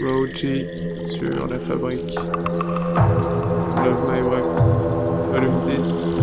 Roji sur la fabrique. Love My Wax, volume 10,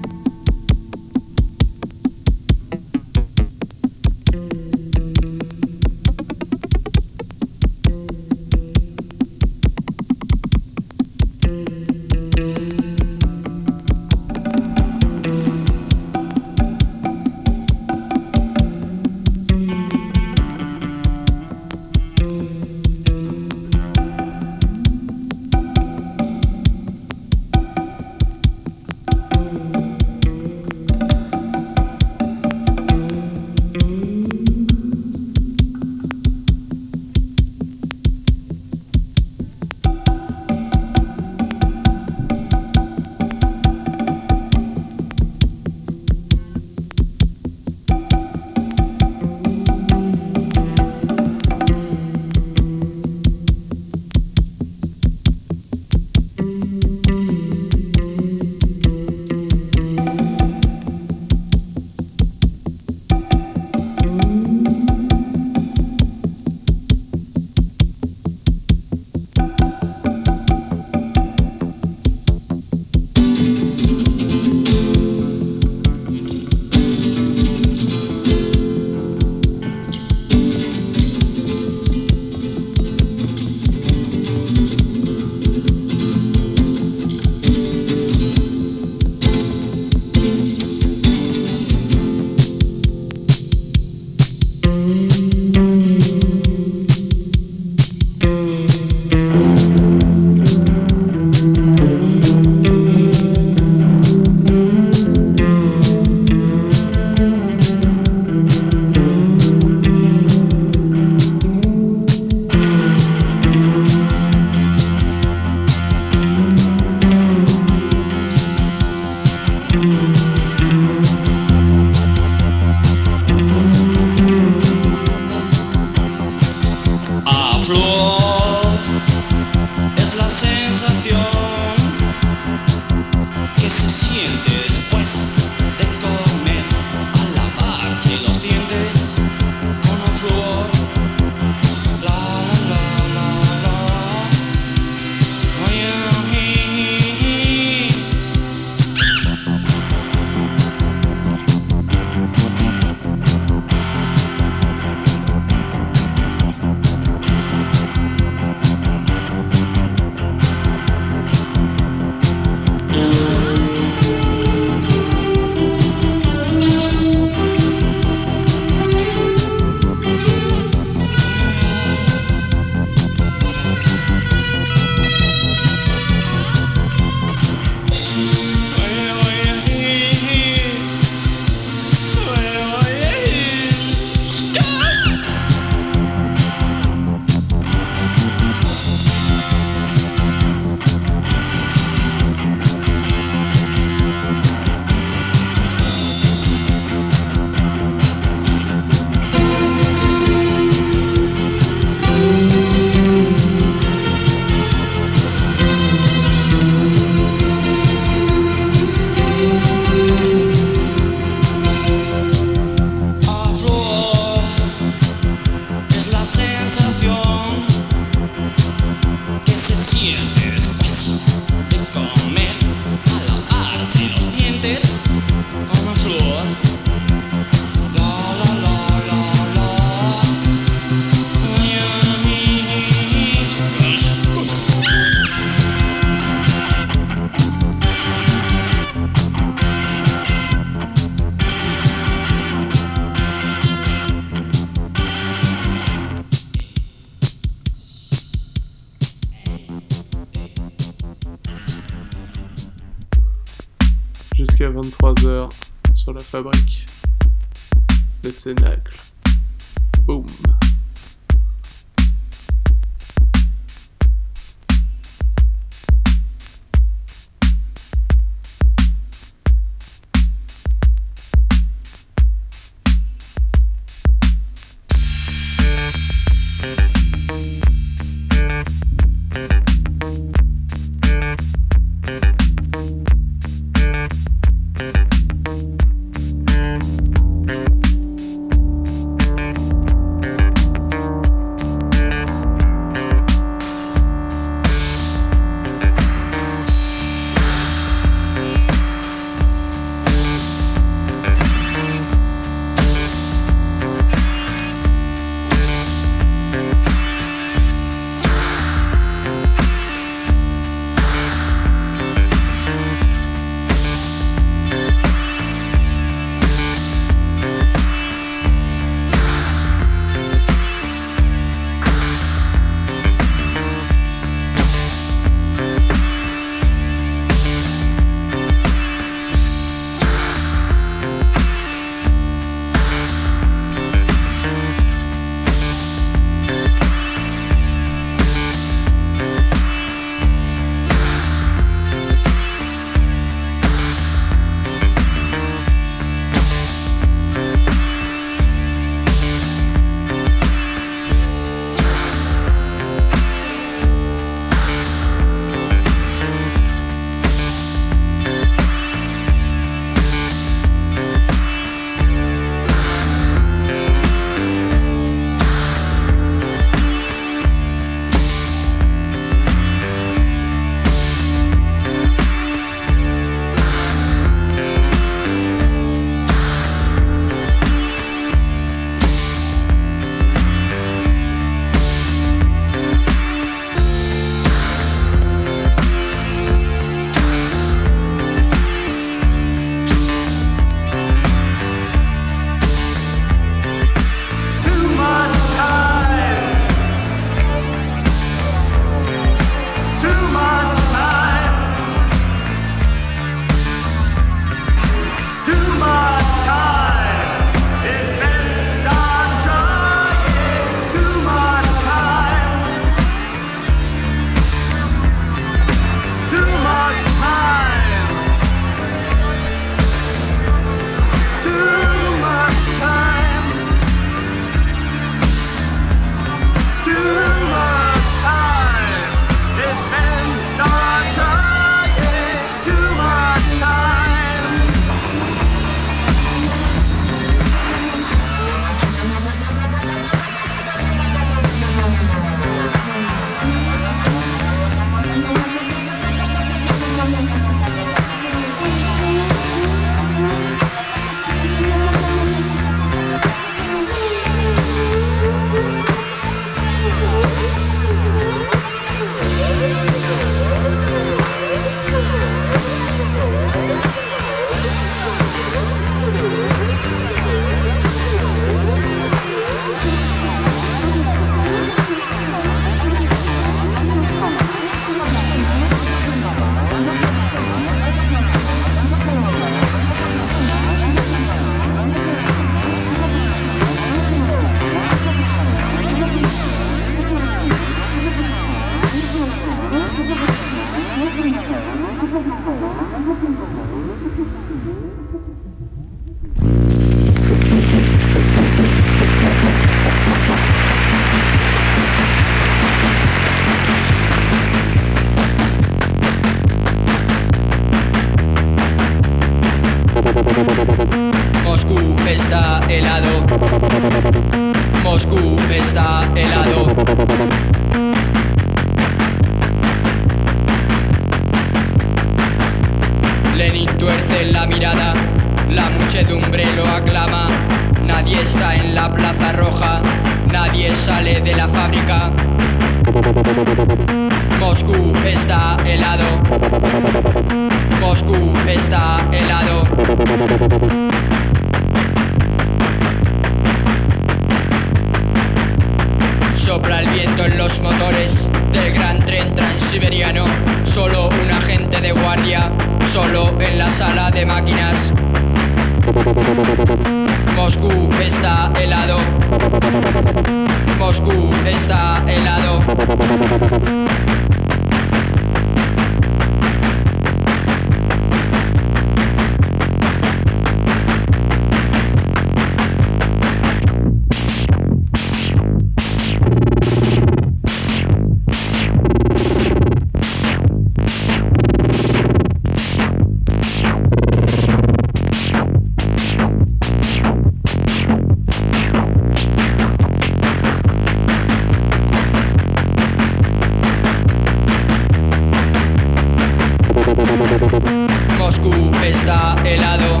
Moscú está helado.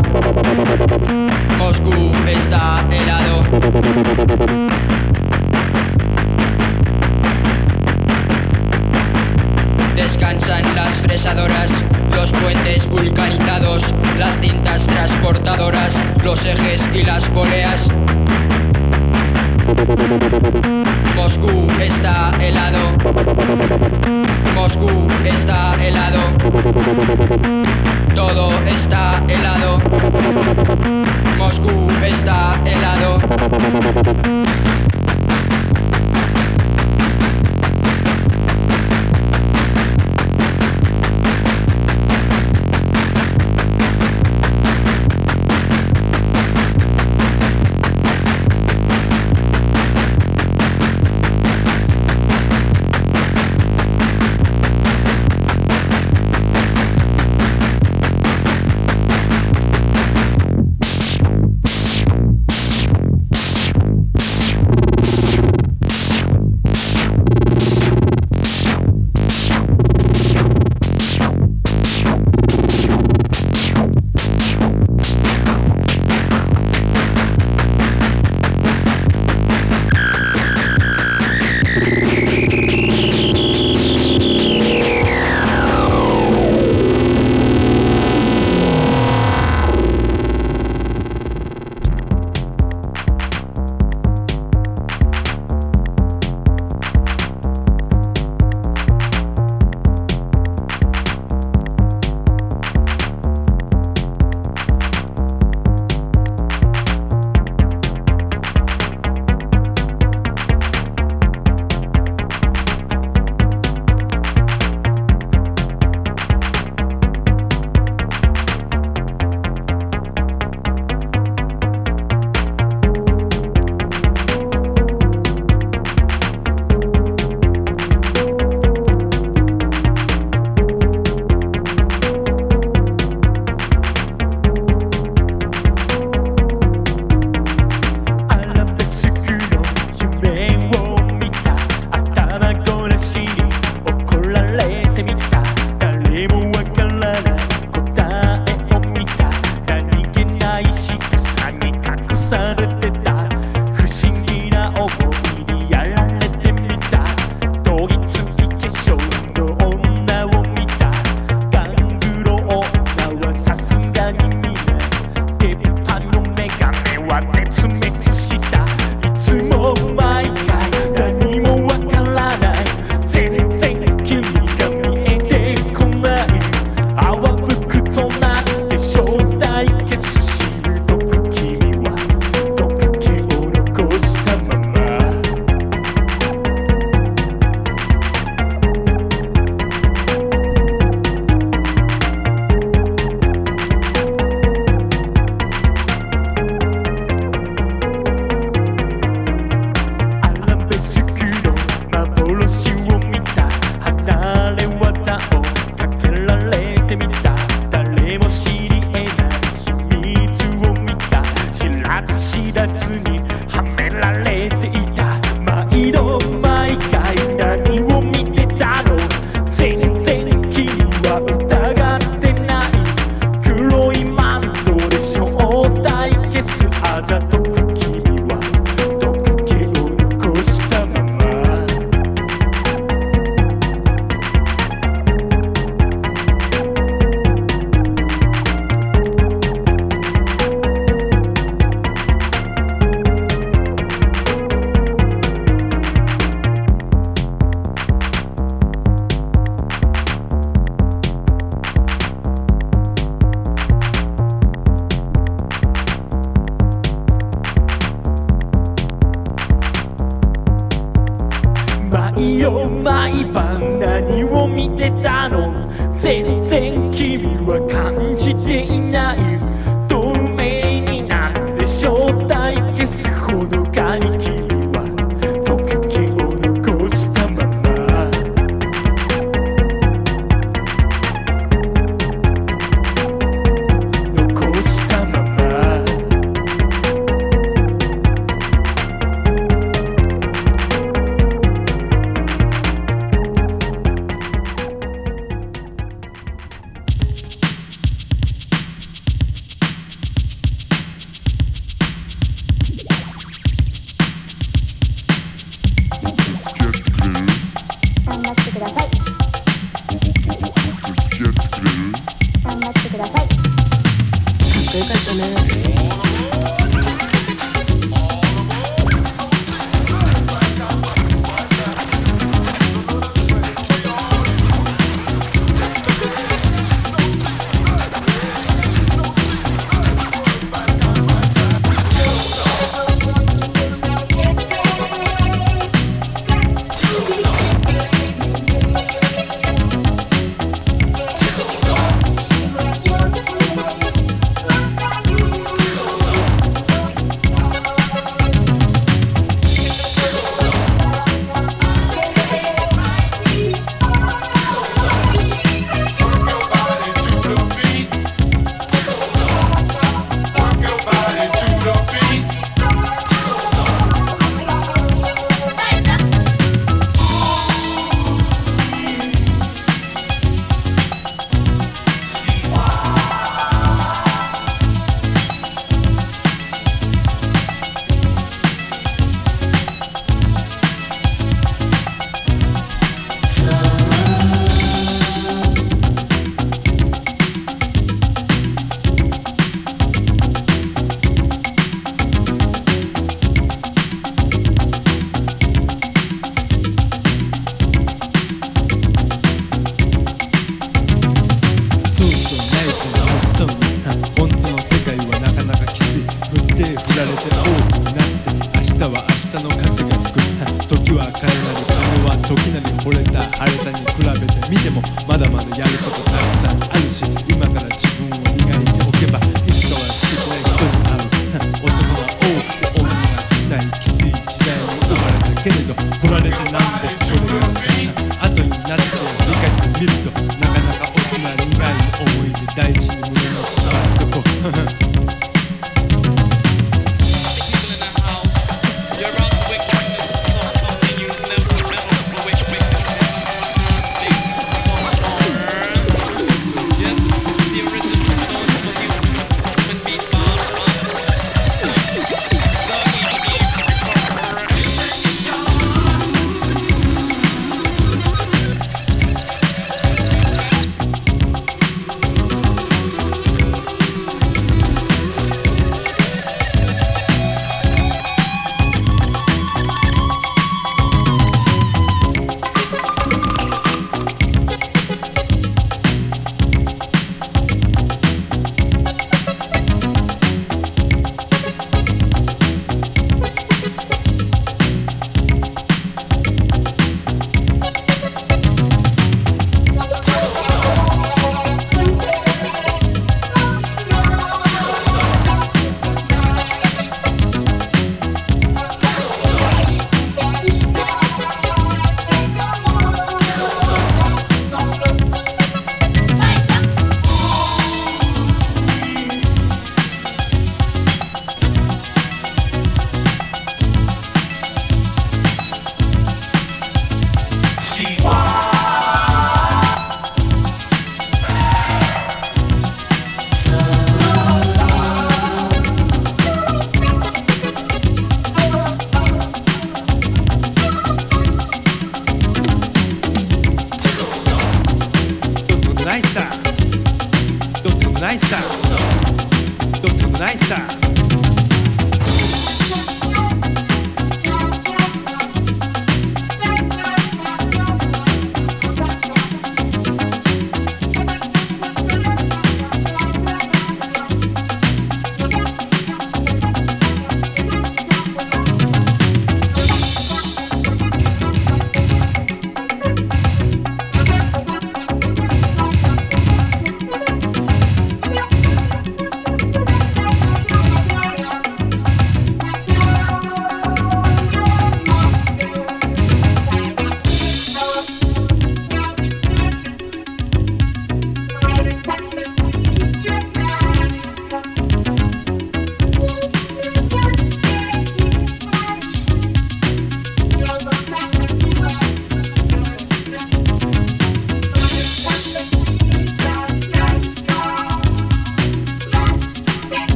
Moscú está helado. Descansan las fresadoras, los puentes vulcanizados, las cintas transportadoras, los ejes y las poleas. Moscú está helado. Moscú está helado todo está helado. Moscú está helado.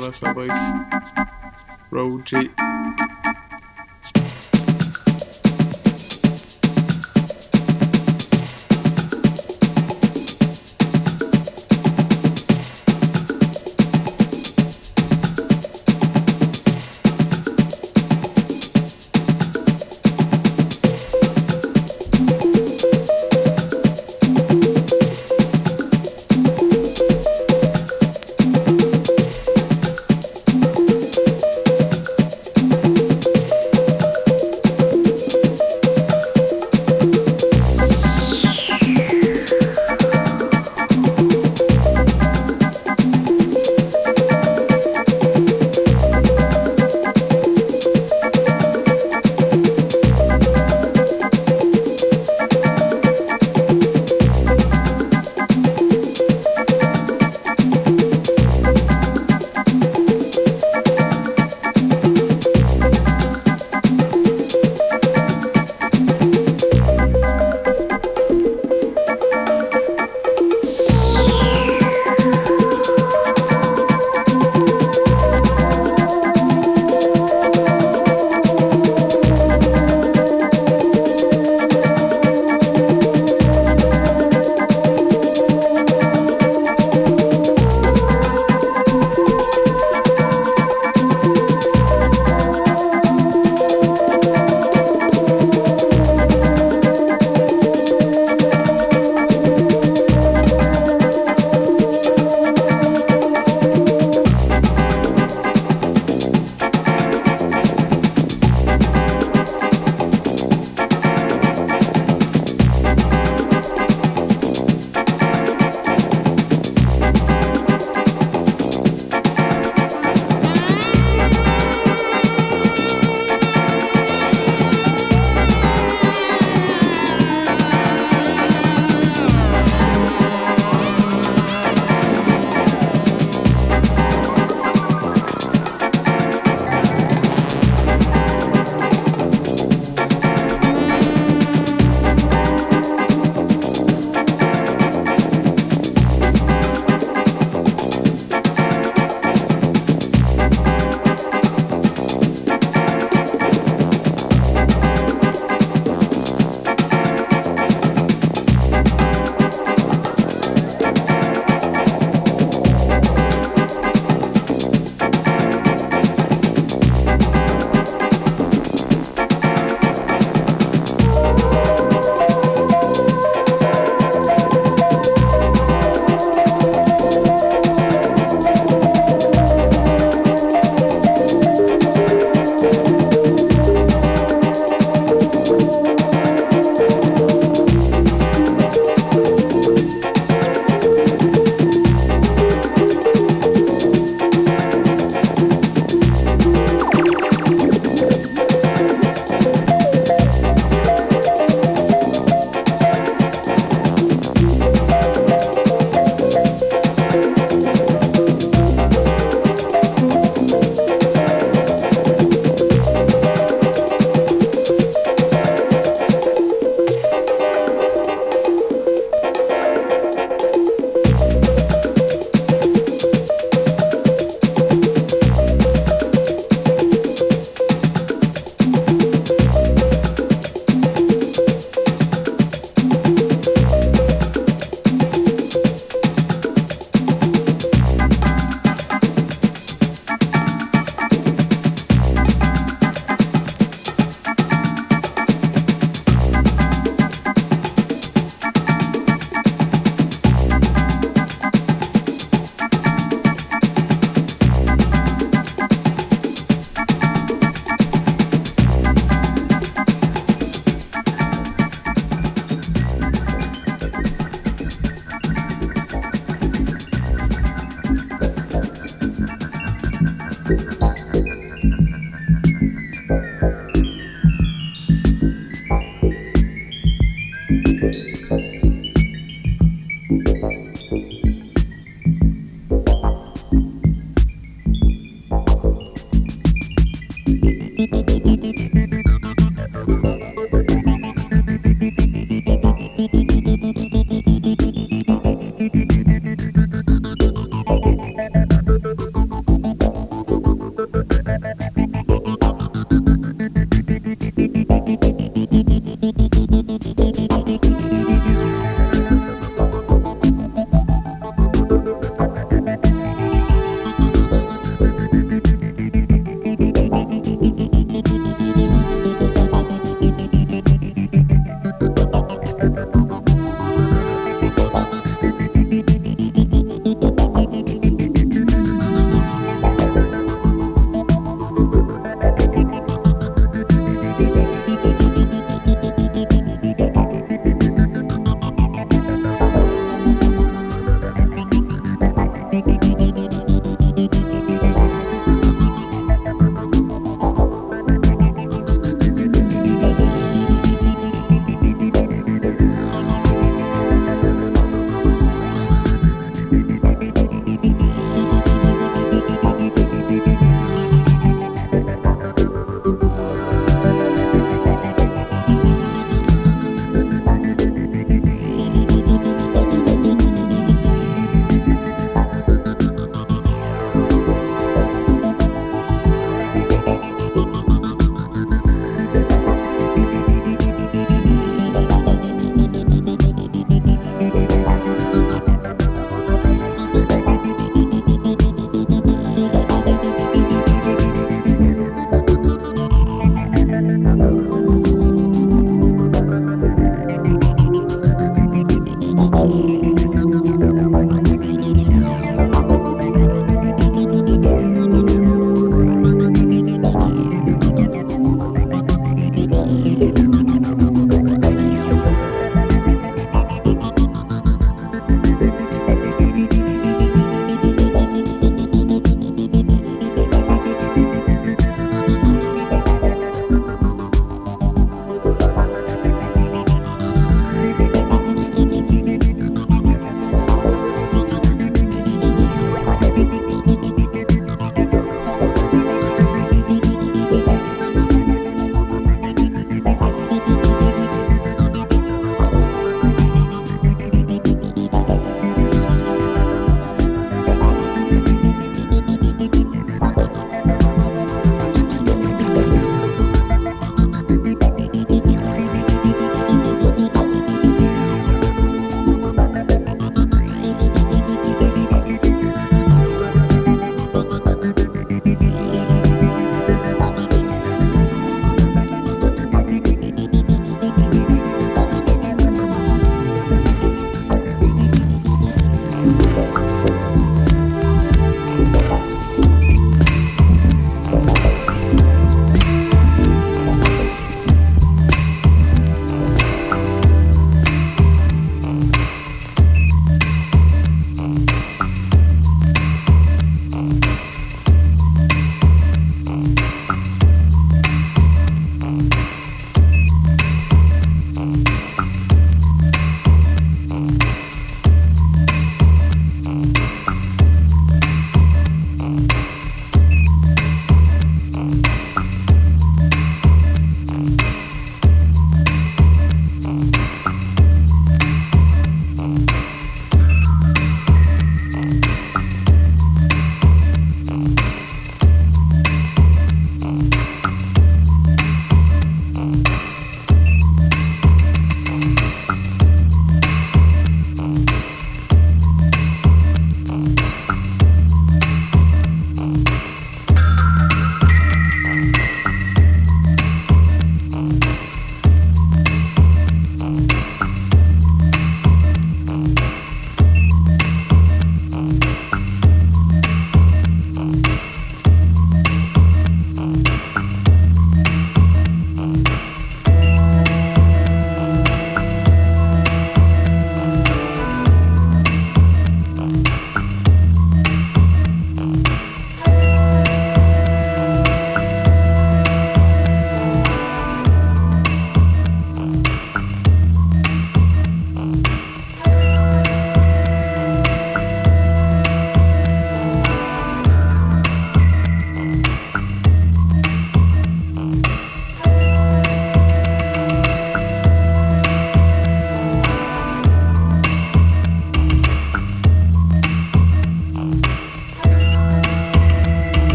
sort of like road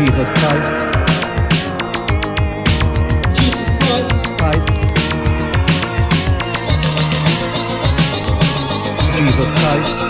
Jesus Christ. Jesus Christ. Jesus Christ.